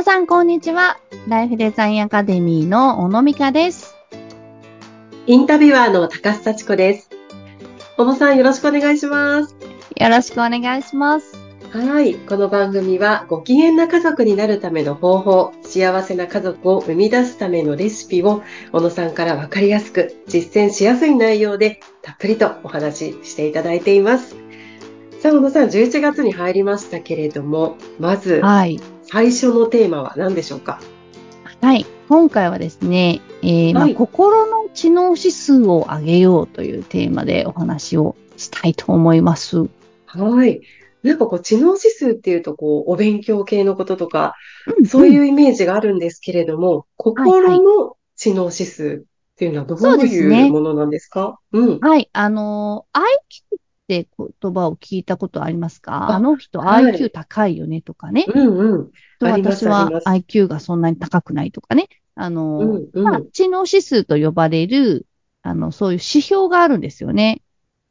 皆さん、こんにちは。ライフデザインアカデミーの小野美香です。インタビュアーの高須幸子です。小野さんよろしくお願いします。よろしくお願いします。はい。この番組はご機嫌な家族になるための方法、幸せな家族を生み出すためのレシピを小野さんからわかりやすく実践しやすい内容でたっぷりとお話ししていただいています。さあ、小野さん、11月に入りましたけれども、まずはい。最初のテーマは何でしょうか？はい。今回はですね、えーまあはい心の知能指数を上げようというテーマでお話をしたいと思います。はい。なんかこう、知能指数っていうと、こう、お勉強系のこととか、うんそういうイメージがあるんですけれども、はい心の知能指数っていうのはどそういうものなんですか？うん。はい。あのー、IQ って言葉を聞いたことありますか？ああの人はい IQ 高いよね？とかね。うんうん。と私は IQ がそんなに高くないとかね。あのー、うんうんまあ、知能指数と呼ばれる、あの、そういう指標があるんですよね。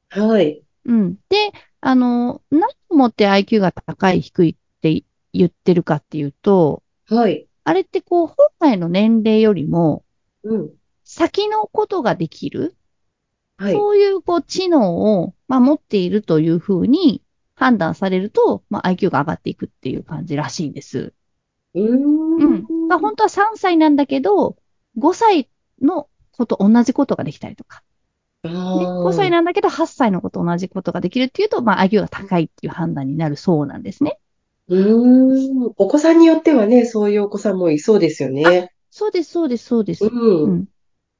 はい。うん。で、あの、何をもって IQ が高い、低いって言ってるかっていうと、はい。あれってこう、本来の年齢よりも、うん。先のことができる、はい。そういうこう、知能を、まあ、持っているというふうに判断されると、まあ、IQ が上がっていくっていう感じらしいんです。うーうん。ん。まあ、本当は3歳なんだけど、5歳のこと、同じことができたりとか。あね、ー5歳なんだけど8歳のこと同じことができるっていうと、まあ IQ が高いっていう判断になるそうなんですね。うーん。お子さんによってはね、そういうお子さんもいそうですよね。そうです、そうです、そうです。う。うんん。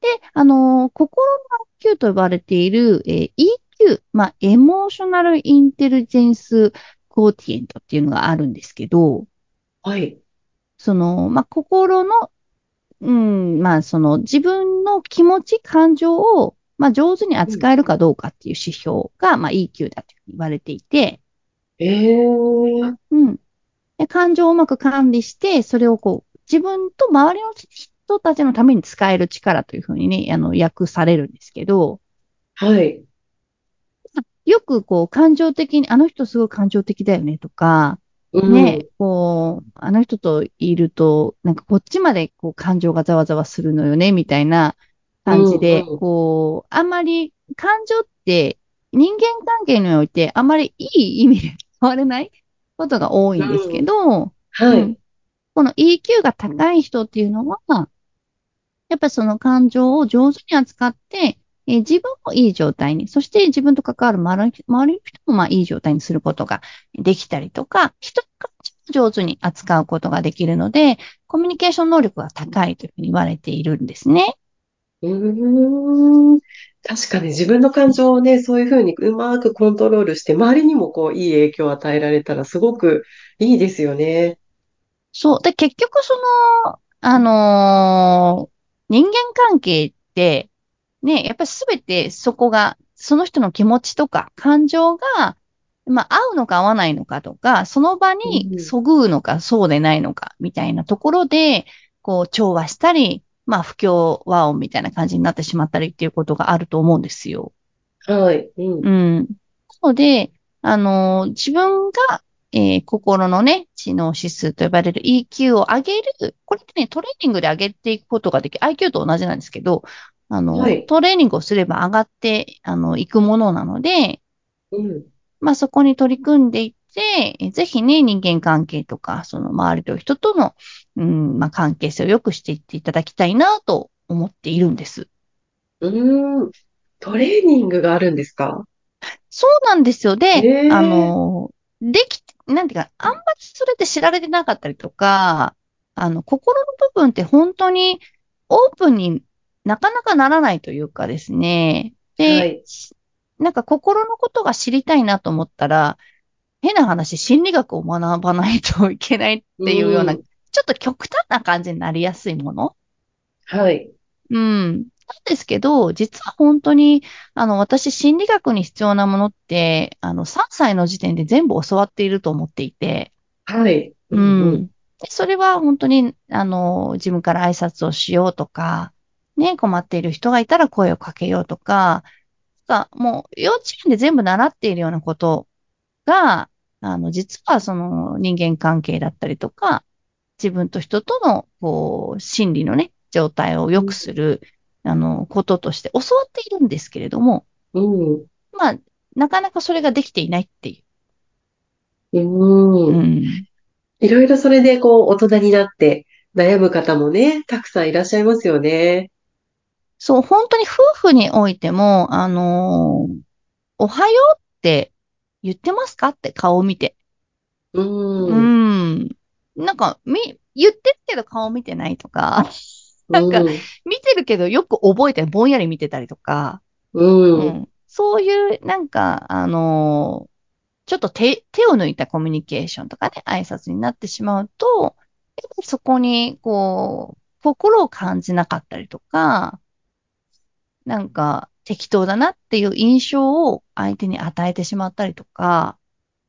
で、あのー心の IQ と呼ばれている、えー EQ、まあ、エモーショナルインテリジェンスコーティエントっていうのがあるんですけど、はい。その、まあ、心の、うん、まあ、その自分の気持ち、感情を、まあ、上手に扱えるかどうかっていう指標が、まあ、EQ だと言われていて、えー。うん。で感情をうまく管理して、それをこう、自分と周りの人たちのために使える力というふうにね、あの、訳されるんですけど、はい。よくこう、感情的に、あの人すごい感情的だよねとか、うん。ね、こう、あの人といると、なんかこっちまでこう、感情がざわざわするのよね、みたいな感じで、うんうんこう、あんまり感情って人間関係においてあんまりいい意味で使われないことが多いんですけど、はいうん。この EQ が高い人っていうのは、やっぱりその感情を上手に扱って、えー自分もいい状態に、そして自分と関わる周り周りの人もまあいい状態にすることができたりとか、人の感情を上手に扱うことができるので、コミュニケーション能力が高いというふうに言われているんですね。うーん。確かに自分の感情をね、そういうふうにうまくコントロールして、周りにもこう、いい影響を与えられたらすごくいいですよね。そう。で、結局その、あのー人間関係って、ね、やっぱりすべてそこが、その人の気持ちとか感情が、まあ、合うのか合わないのかとか、その場にうんそぐうのかそうでないのか、みたいなところで、こう、調和したり、まあ、不協和音みたいな感じになってしまったりっていうことがあると思うんですよ。はい。うん。うん。なので、あのー自分が、えー心のね、知能指数と呼ばれる EQ を上げる。これってね、トレーニングで上げていくことができる。IQ と同じなんですけど、あの、はいトレーニングをすれば上がって、あの、いくものなので、うん。まあそこに取り組んでいって、えぜひね、人間関係とか、その周りの人との、うん、まあ関係性を良くしていっていただきたいなと思っているんです。うーん。トレーニングがあるんですか？そうなんですよ。で、あの、でき、なんていうか、あんまりそれって知られてなかったりとか、あの、心の部分って本当にオープンになかなかならないというかですね。で、はいなんか心のことが知りたいなと思ったら、変な話、心理学を学ばないといけないっていうような、んちょっと極端な感じになりやすいものはい。うん。なんですけど、実は本当に、あの、私、心理学に必要なものって、あの、3歳の時点で全部教わっていると思っていて、はい。ううんん。でそれは本当に、あの、自分から挨拶をしようとか、ね、困っている人がいたら声をかけようとか、がもう幼稚園で全部習っているようなことが、あの、実はその人間関係だったりとか、自分と人との、こう、心理のね、状態を良くする、あの、こととして教わっているんですけれども、うん。まあ、なかなかそれができていないっていう。うん。うん。いろいろそれでこう大人になって悩む方もね、たくさんいらっしゃいますよね。そう、本当に夫婦においても、あのーおはようって言ってますかって顔を見て。う。うんん。なんか、み、言ってるけど顔見てないとか、なんかうん。見てるけどよく覚えてぼんやり見てたりとか、う。うんん。そういう、なんか、あのーちょっと手、手を抜いたコミュニケーションとかね、挨拶になってしまうと、やっぱりそこに、こう、心を感じなかったりとか、なんか、適当だなっていう印象を相手に与えてしまったりとか、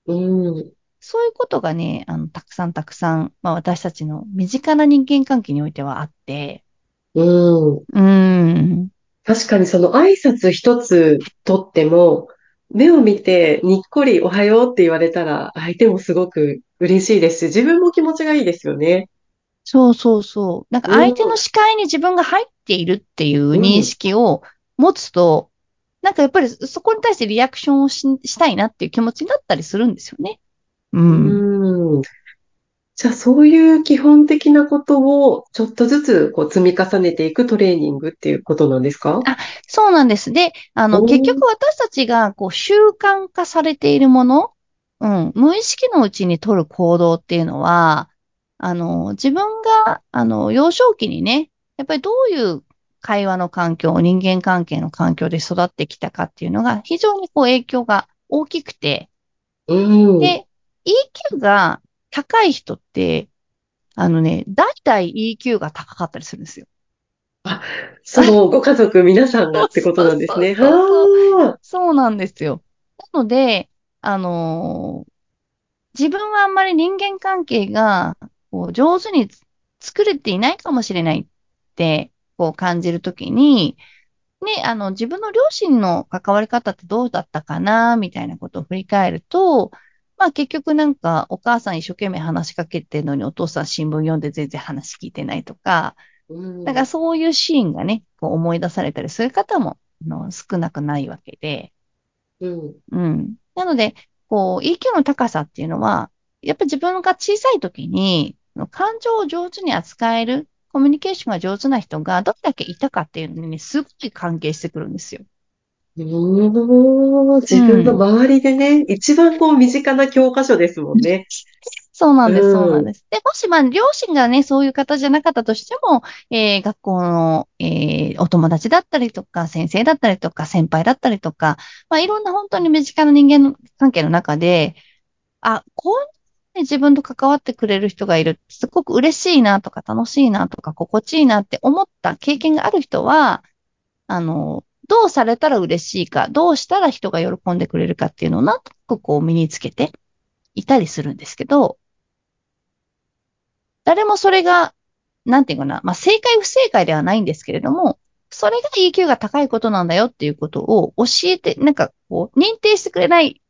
うん。そういうことがね、あの、たくさんたくさん、まあ私たちの身近な人間関係においてはあって、うん。うーん、確かにその挨拶一つとっても、目を見てにっこりおはようって言われたら相手もすごく嬉しいですし、自分も気持ちがいいですよね。そうそうそう。なんか相手の視界に自分が入っているっていう認識を持つと、なんかやっぱりそこに対してリアクションをししたいなっていう気持ちになったりするんですよね。うん。うん。じゃあそういう基本的なことをちょっとずつこう積み重ねていくトレーニングっていうことなんですか？あそうなんです。で、あの、結局私たちがこう習慣化されているもの、うん、無意識のうちに取る行動っていうのは、あの、自分が、あの、幼少期にね、やっぱりどういう会話の環境、人間関係の環境で育ってきたかっていうのが非常にこう影響が大きくて、うん。で、EQ が高い人って、あのね、大体 EQ が高かったりするんですよ。そのご家族皆さんがってことなんですね。そうなんですよ。なので、あのー自分はあんまり人間関係がこう上手につ作れていないかもしれないってこう感じるときに、ね、あの、自分の両親の関わり方ってどうだったかな、みたいなことを振り返ると、まあ結局なんかお母さん一生懸命話しかけてるのにお父さん新聞読んで全然話聞いてないとか、うんなんかそういうシーンがね、こう思い出されたりする方もあの少なくないわけで、うん。うん。なので、こう、EQ の高さっていうのは、やっぱり自分が小さい時に、感情を上手に扱える、コミュニケーションが上手な人がどれだけいたかっていうのにね、すごい関係してくるんですよ。自分の周りでね、一番こう身近な教科書ですもんね。そうなんです、うんそうなんです。で、もし、まあ、両親がね、そういう方じゃなかったとしても、えー学校の、えーお友達だったりとか、先生だったりとか、先輩だったりとか、まあ、いろんな本当に身近な人間関係の中で、あ、こんなに自分と関わってくれる人がいる。すごく嬉しいなとか、楽しいなとか、心地いいなって思った経験がある人は、あの、どうされたら嬉しいか、どうしたら人が喜んでくれるかっていうのをなんとなくこう身につけていたりするんですけど、誰もそれが、なんていうかな、まあ正解不正解ではないんですけれども、それが EQ が高いことなんだよっていうことを教えて、なんかこう、認定してくれない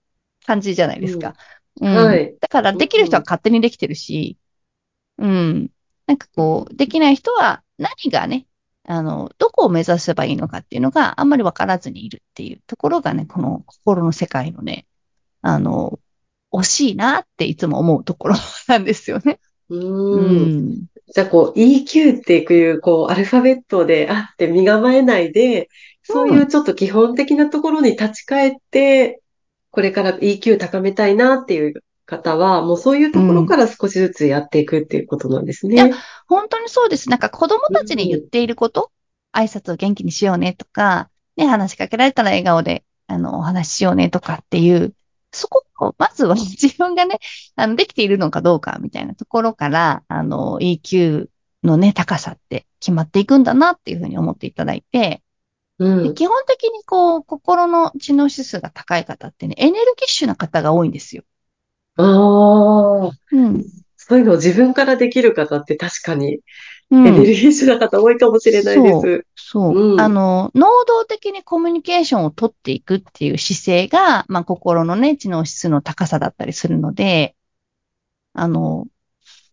感じじゃないですか。うんはいだからできる人は勝手にできてるし、うん。なんかこう、できない人は何がね、あの、どこを目指せばいいのかっていうのがあんまりわからずにいるっていうところがね、この心の世界のね、あの、惜しいなっていつも思うところなんですよね。う。うんん。じゃあこう EQ っていうこうアルファベットであって身構えないで、そういうちょっと基本的なところに立ち返って、これから EQ 高めたいなっていう方は、もうそういうところから少しずつやっていくっていうことなんですね。いや本当にそうです。なんか子供たちに言っていること、挨拶を元気にしようねとか、ね、話しかけられたら笑顔で、あの、お話ししようねとかっていう、そこを、まずは自分がね、あの、できているのかどうかみたいなところから、あの、EQ のね、高さって決まっていくんだなっていうふうに思っていただいて、うん。で基本的にこう、心の知能指数が高い方ってね、エネルギッシュな方が多いんですよ。ああ、うん。そういうのを自分からできる方って確かにうん。エネルギッシュな方多いかもしれないです。そう。うんあの、能動的にコミュニケーションを取っていくっていう姿勢が、まあ、心のね、知能指数の高さだったりするので、あの、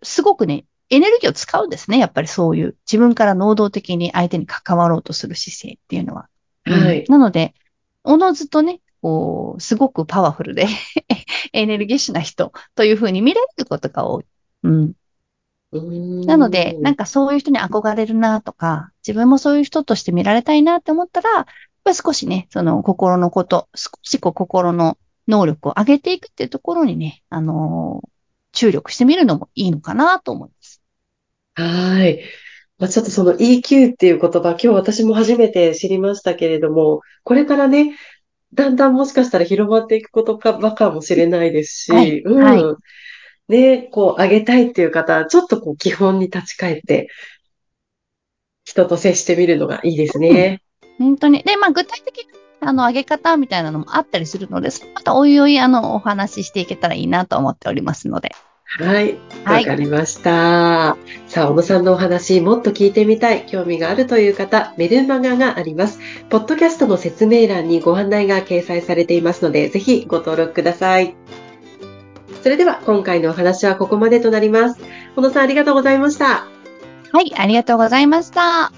すごくね、エネルギーを使うんですね。やっぱりそういう自分から能動的に相手に関わろうとする姿勢っていうのは。はい。なので、おのずとね、こう、すごくパワフルで エネルギッシュな人というふうに見られることが多い。うん。なので、なんか、かそういう人に憧れるなとか、自分もそういう人として見られたいなって思ったら、やっぱり少しね、その心のこと、少しこう心の能力を上げていくっていうところにね、あのー注力してみるのもいいのかなと思います。はい。まあ、ちょっとその EQ っていう言葉、今日私も初めて知りましたけれども、これからね、だんだんもしかしたら広まっていくことか、ばかもしれないですし、はいうん。はいね、こう、上げたいっていう方、ちょっとこう、基本に立ち返って、人と接してみるのがいいですね。本当に。で、まあ具体的な、あの、上げ方みたいなのもあったりするので、またおいおい、あの、お話ししていけたらいいなと思っておりますので。はい。わはいかりました。さあ、小野さんのお話、もっと聞いてみたい、興味があるという方、メルマガがあります。ポッドキャストの説明欄にご案内が掲載されていますので、ぜひご登録ください。それでは、今回のお話はここまでとなります。小野さん、ありがとうございました。はい、ありがとうございました。